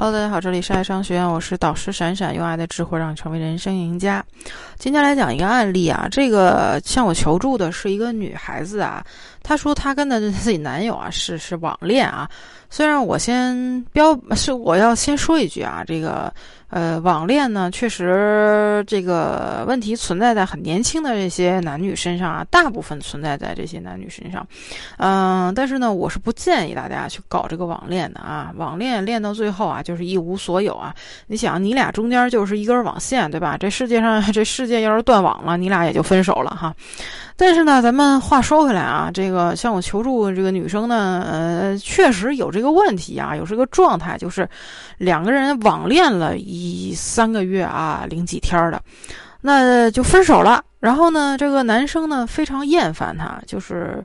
Hello，大家好，这里是爱商学院，我是导师闪闪，用爱的智慧让你成为人生赢家。今天来讲一个案例啊，这个向我求助的是一个女孩子啊，她说她跟的自己男友啊是是网恋啊。虽然我先标是我要先说一句啊，这个呃网恋呢，确实这个问题存在在很年轻的这些男女身上啊，大部分存在在这些男女身上，嗯，但是呢，我是不建议大家去搞这个网恋的啊，网恋恋到最后啊，就是一无所有啊。你想，你俩中间就是一根网线，对吧？这世界上这世界要是断网了，你俩也就分手了哈。但是呢，咱们话说回来啊，这个向我求助这个女生呢，呃，确实有这个问题啊，有这个状态，就是两个人网恋了一一三个月啊，零几天的，那就分手了。然后呢，这个男生呢非常厌烦她，就是。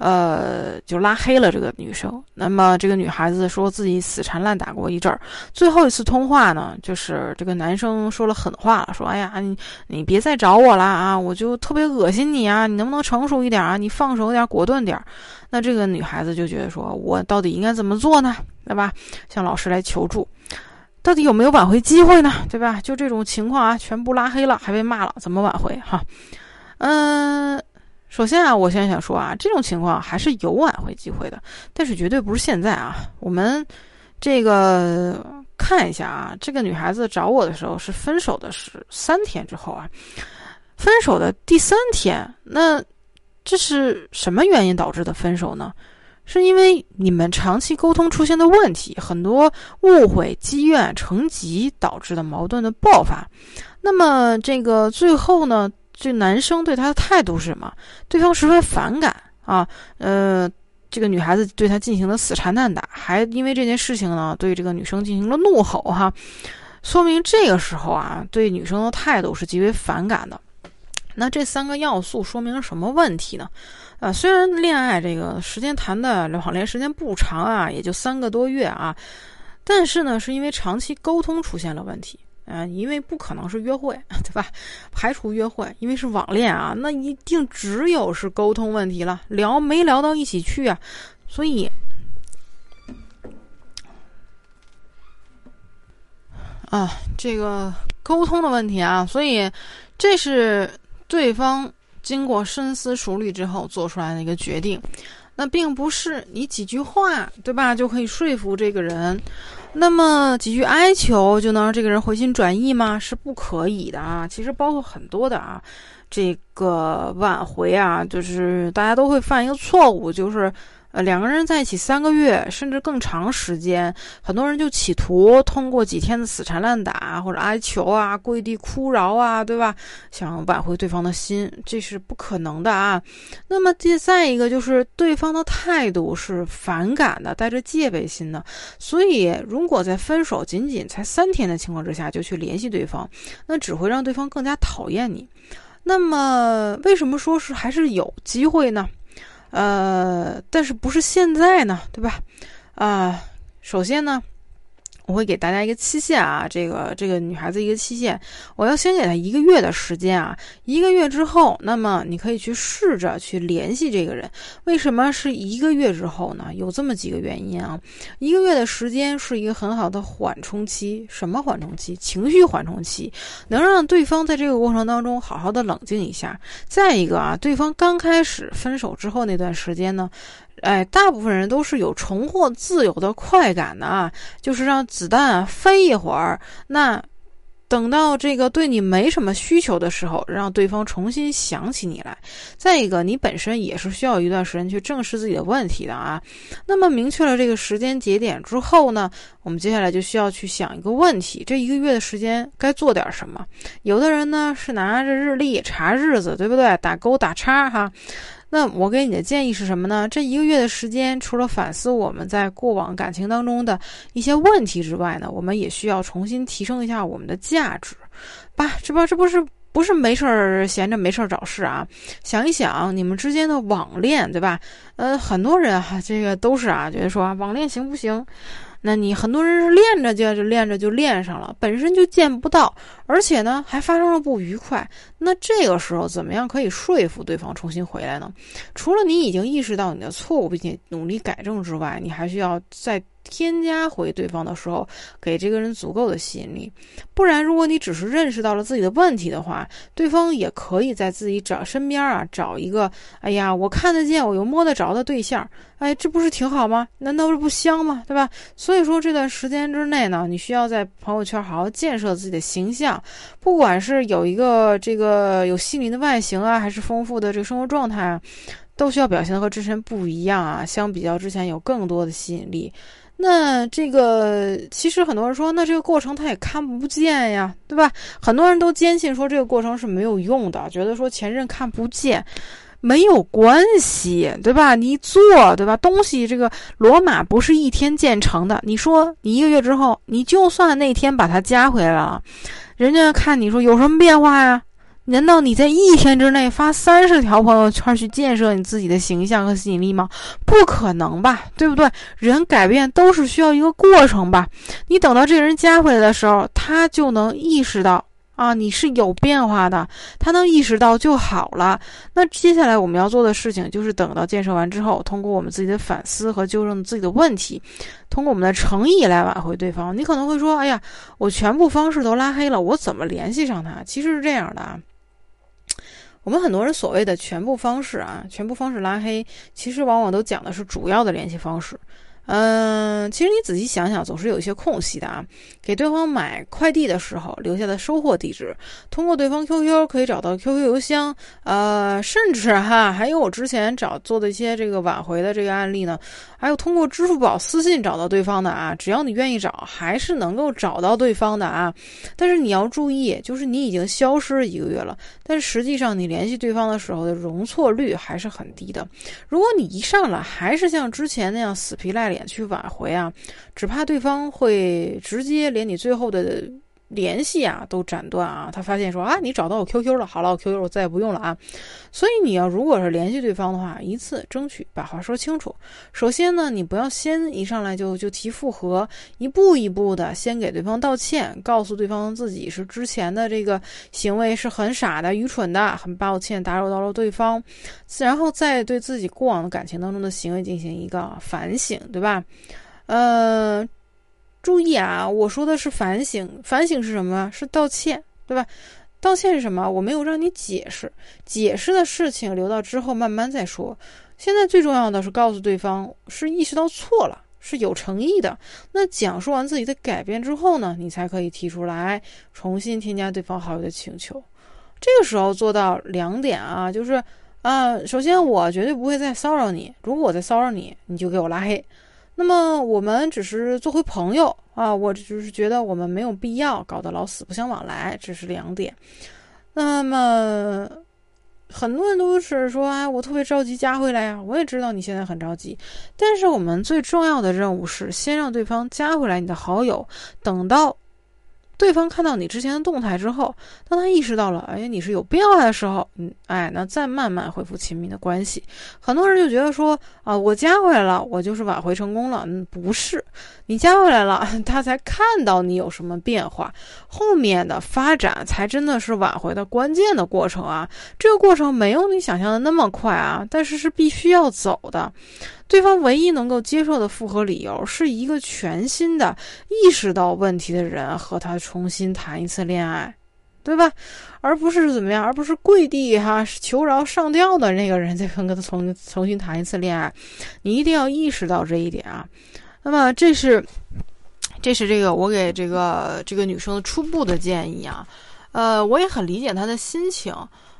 呃，就拉黑了这个女生。那么这个女孩子说自己死缠烂打过一阵儿，最后一次通话呢，就是这个男生说了狠话了，说：“哎呀，你你别再找我了啊，我就特别恶心你啊，你能不能成熟一点啊？你放手点，果断点。”那这个女孩子就觉得说：“我到底应该怎么做呢？对吧？向老师来求助，到底有没有挽回机会呢？对吧？就这种情况啊，全部拉黑了，还被骂了，怎么挽回？哈，嗯。”首先啊，我先想说啊，这种情况还是有挽回机会的，但是绝对不是现在啊。我们这个看一下啊，这个女孩子找我的时候是分手的是三天之后啊，分手的第三天，那这是什么原因导致的分手呢？是因为你们长期沟通出现的问题，很多误会积怨成疾导致的矛盾的爆发。那么这个最后呢？这男生对他的态度是什么？对方十分反感啊，呃，这个女孩子对他进行了死缠烂打，还因为这件事情呢，对这个女生进行了怒吼哈，说明这个时候啊，对女生的态度是极为反感的。那这三个要素说明了什么问题呢？啊，虽然恋爱这个时间谈的网恋时间不长啊，也就三个多月啊，但是呢，是因为长期沟通出现了问题。嗯，因为不可能是约会，对吧？排除约会，因为是网恋啊，那一定只有是沟通问题了，聊没聊到一起去啊，所以啊，这个沟通的问题啊，所以这是对方经过深思熟虑之后做出来的一个决定，那并不是你几句话，对吧，就可以说服这个人。那么几句哀求就能让这个人回心转意吗？是不可以的啊！其实包括很多的啊，这个挽回啊，就是大家都会犯一个错误，就是。呃，两个人在一起三个月，甚至更长时间，很多人就企图通过几天的死缠烂打或者哀求啊、跪地哭饶啊，对吧？想挽回对方的心，这是不可能的啊。那么，第再一个就是对方的态度是反感的，带着戒备心的。所以，如果在分手仅仅才三天的情况之下就去联系对方，那只会让对方更加讨厌你。那么，为什么说是还是有机会呢？呃，但是不是现在呢，对吧？啊，首先呢。我会给大家一个期限啊，这个这个女孩子一个期限，我要先给她一个月的时间啊，一个月之后，那么你可以去试着去联系这个人。为什么是一个月之后呢？有这么几个原因啊。一个月的时间是一个很好的缓冲期，什么缓冲期？情绪缓冲期，能让对方在这个过程当中好好的冷静一下。再一个啊，对方刚开始分手之后那段时间呢。哎，大部分人都是有重获自由的快感的啊，就是让子弹飞一会儿。那等到这个对你没什么需求的时候，让对方重新想起你来。再一个，你本身也是需要一段时间去正视自己的问题的啊。那么明确了这个时间节点之后呢，我们接下来就需要去想一个问题：这一个月的时间该做点什么？有的人呢是拿着日历查日子，对不对？打勾打叉哈。那我给你的建议是什么呢？这一个月的时间，除了反思我们在过往感情当中的一些问题之外呢，我们也需要重新提升一下我们的价值，吧？这不，这不是不是没事儿闲着没事儿找事啊？想一想你们之间的网恋，对吧？呃，很多人哈，这个都是啊，觉得说网恋行不行？那你很多人是练着就就练着就练上了，本身就见不到，而且呢还发生了不愉快。那这个时候怎么样可以说服对方重新回来呢？除了你已经意识到你的错误并且努力改正之外，你还需要再。添加回对方的时候，给这个人足够的吸引力。不然，如果你只是认识到了自己的问题的话，对方也可以在自己找身边啊找一个，哎呀，我看得见，我又摸得着的对象，哎，这不是挺好吗？难道这不香吗？对吧？所以说这段时间之内呢，你需要在朋友圈好好建设自己的形象，不管是有一个这个有吸引力的外形啊，还是丰富的这个生活状态啊。都需要表现的和之前不一样啊，相比较之前有更多的吸引力。那这个其实很多人说，那这个过程他也看不见呀，对吧？很多人都坚信说这个过程是没有用的，觉得说前任看不见没有关系，对吧？你做，对吧？东西这个罗马不是一天建成的。你说你一个月之后，你就算那天把他加回来了，人家看你说有什么变化呀？难道你在一天之内发三十条朋友圈去建设你自己的形象和吸引力吗？不可能吧，对不对？人改变都是需要一个过程吧。你等到这个人加回来的时候，他就能意识到啊，你是有变化的，他能意识到就好了。那接下来我们要做的事情就是等到建设完之后，通过我们自己的反思和纠正自己的问题，通过我们的诚意来挽回对方。你可能会说，哎呀，我全部方式都拉黑了，我怎么联系上他？其实是这样的啊。我们很多人所谓的全部方式啊，全部方式拉黑，其实往往都讲的是主要的联系方式。嗯，其实你仔细想想，总是有一些空隙的啊。给对方买快递的时候留下的收货地址，通过对方 QQ 可以找到 QQ 邮箱，呃，甚至哈，还有我之前找做的一些这个挽回的这个案例呢，还有通过支付宝私信找到对方的啊，只要你愿意找，还是能够找到对方的啊。但是你要注意，就是你已经消失一个月了，但是实际上你联系对方的时候的容错率还是很低的。如果你一上来还是像之前那样死皮赖脸。去挽回啊，只怕对方会直接连你最后的联系啊都斩断啊。他发现说啊，你找到我 QQ 了，好了，我 QQ 我再也不用了啊。所以你要如果是联系对方的话，一次争取把话说清楚。首先呢，你不要先一上来就就提复合，一步一步的先给对方道歉，告诉对方自己是之前的这个行为是很傻的、愚蠢的，很抱歉打扰到了对方，然后再对自己过往的感情当中的行为进行一个反省，对吧？呃。注意啊，我说的是反省，反省是什么？是道歉，对吧？道歉是什么？我没有让你解释，解释的事情留到之后慢慢再说。现在最重要的是告诉对方是意识到错了，是有诚意的。那讲述完自己的改变之后呢，你才可以提出来重新添加对方好友的请求。这个时候做到两点啊，就是啊，首先我绝对不会再骚扰你，如果我再骚扰你，你就给我拉黑。那么我们只是做回朋友啊，我就是觉得我们没有必要搞得老死不相往来，这是两点。那么很多人都是说，哎，我特别着急加回来呀。我也知道你现在很着急，但是我们最重要的任务是先让对方加回来你的好友，等到。对方看到你之前的动态之后，当他意识到了，哎，你是有变化的时候，嗯，哎，那再慢慢恢复亲密的关系。很多人就觉得说，啊，我加回来了，我就是挽回成功了。嗯，不是，你加回来了，他才看到你有什么变化，后面的发展才真的是挽回的关键的过程啊。这个过程没有你想象的那么快啊，但是是必须要走的。对方唯一能够接受的复合理由，是一个全新的意识到问题的人和他重新谈一次恋爱，对吧？而不是怎么样，而不是跪地哈求饶上吊的那个人再跟他重重新谈一次恋爱。你一定要意识到这一点啊。那么这是，这是这个我给这个这个女生的初步的建议啊。呃，我也很理解她的心情。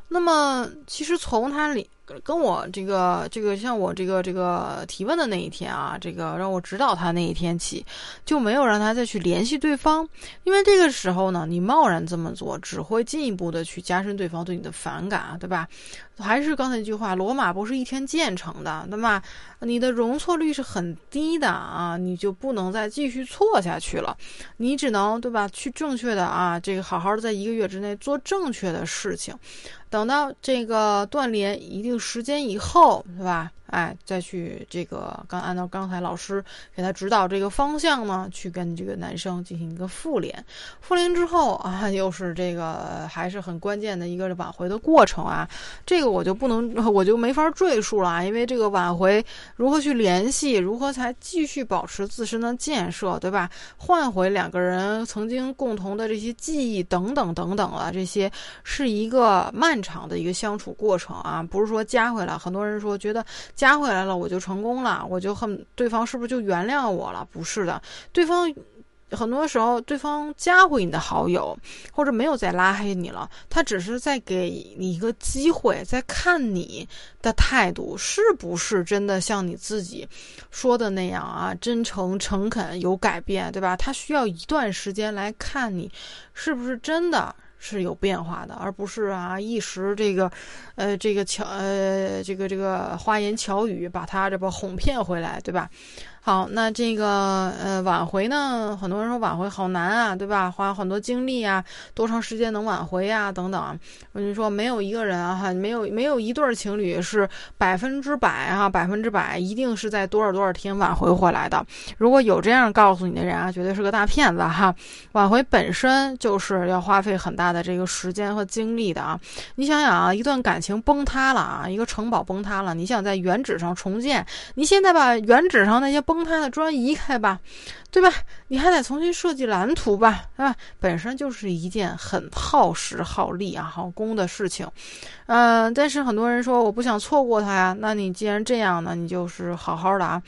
那么其实从她里。跟我这个这个像我这个这个提问的那一天啊，这个让我指导他那一天起，就没有让他再去联系对方，因为这个时候呢，你贸然这么做，只会进一步的去加深对方对你的反感，对吧？还是刚才那句话，罗马不是一天建成的，对吧？你的容错率是很低的啊，你就不能再继续错下去了，你只能对吧？去正确的啊，这个好好的在一个月之内做正确的事情。等到这个断联一定时间以后，对吧？哎，再去这个刚按照刚才老师给他指导这个方向呢，去跟这个男生进行一个复联。复联之后啊，又是这个还是很关键的一个挽回的过程啊。这个我就不能，我就没法赘述了啊，因为这个挽回如何去联系，如何才继续保持自身的建设，对吧？换回两个人曾经共同的这些记忆等等等等啊，这些是一个漫长的一个相处过程啊，不是说加回来。很多人说觉得加回来了我就成功了，我就恨对方是不是就原谅我了？不是的，对方。很多时候，对方加回你的好友，或者没有再拉黑你了，他只是在给你一个机会，在看你的态度是不是真的像你自己说的那样啊，真诚、诚恳、有改变，对吧？他需要一段时间来看你是不是真的是有变化的，而不是啊一时这个，呃，这个巧呃，这个这个花言巧语把他这不哄骗回来，对吧？好，那这个呃挽回呢？很多人说挽回好难啊，对吧？花很多精力啊，多长时间能挽回呀？等等。我跟你说，没有一个人啊，哈，没有没有一对情侣是百分之百哈，百分之百一定是在多少多少天挽回回来的。如果有这样告诉你的人啊，绝对是个大骗子哈。挽回本身就是要花费很大的这个时间和精力的啊。你想想啊，一段感情崩塌了啊，一个城堡崩塌了，你想在原址上重建，你现在把原址上那些崩塌的砖移开吧，对吧？你还得重新设计蓝图吧，对吧？本身就是一件很耗时耗力啊、耗工的事情。嗯，但是很多人说我不想错过它呀。那你既然这样呢，你就是好好的啊，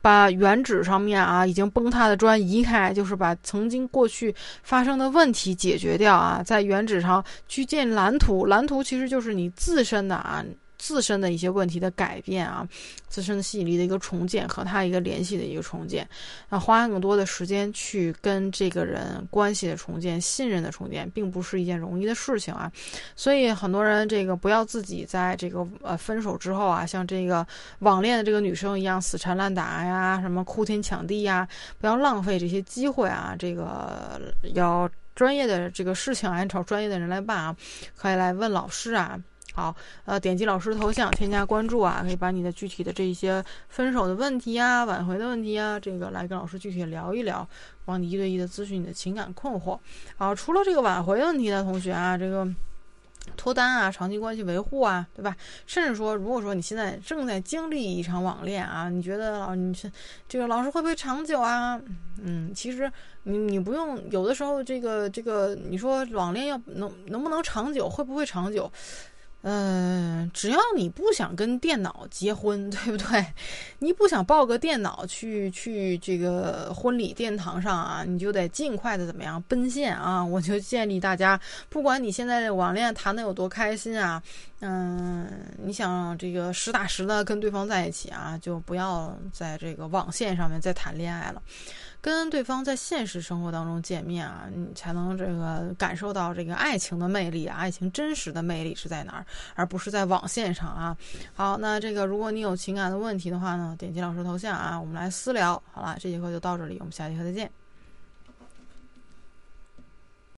把原址上面啊已经崩塌的砖移开，就是把曾经过去发生的问题解决掉啊，在原址上去建蓝图。蓝图其实就是你自身的啊。自身的一些问题的改变啊，自身的吸引力的一个重建和他一个联系的一个重建，那花更多的时间去跟这个人关系的重建、信任的重建，并不是一件容易的事情啊。所以很多人这个不要自己在这个呃分手之后啊，像这个网恋的这个女生一样死缠烂打呀，什么哭天抢地呀，不要浪费这些机会啊。这个要专业的这个事情啊，找专业的人来办啊，可以来问老师啊。好，呃，点击老师头像，添加关注啊，可以把你的具体的这一些分手的问题啊、挽回的问题啊，这个来跟老师具体聊一聊，帮你一对一的咨询你的情感困惑。好，除了这个挽回问题的同学啊，这个脱单啊、长期关系维护啊，对吧？甚至说，如果说你现在正在经历一场网恋啊，你觉得老你是这个老师会不会长久啊？嗯，其实你你不用，有的时候这个这个，你说网恋要能能不能长久，会不会长久？嗯，只要你不想跟电脑结婚，对不对？你不想抱个电脑去去这个婚礼殿堂上啊，你就得尽快的怎么样奔现啊！我就建议大家，不管你现在网恋谈的有多开心啊，嗯，你想这个实打实的跟对方在一起啊，就不要在这个网线上面再谈恋爱了。跟对方在现实生活当中见面啊，你才能这个感受到这个爱情的魅力啊，爱情真实的魅力是在哪儿，而不是在网线上啊。好，那这个如果你有情感的问题的话呢，点击老师头像啊，我们来私聊。好了，这节课就到这里，我们下节课再见。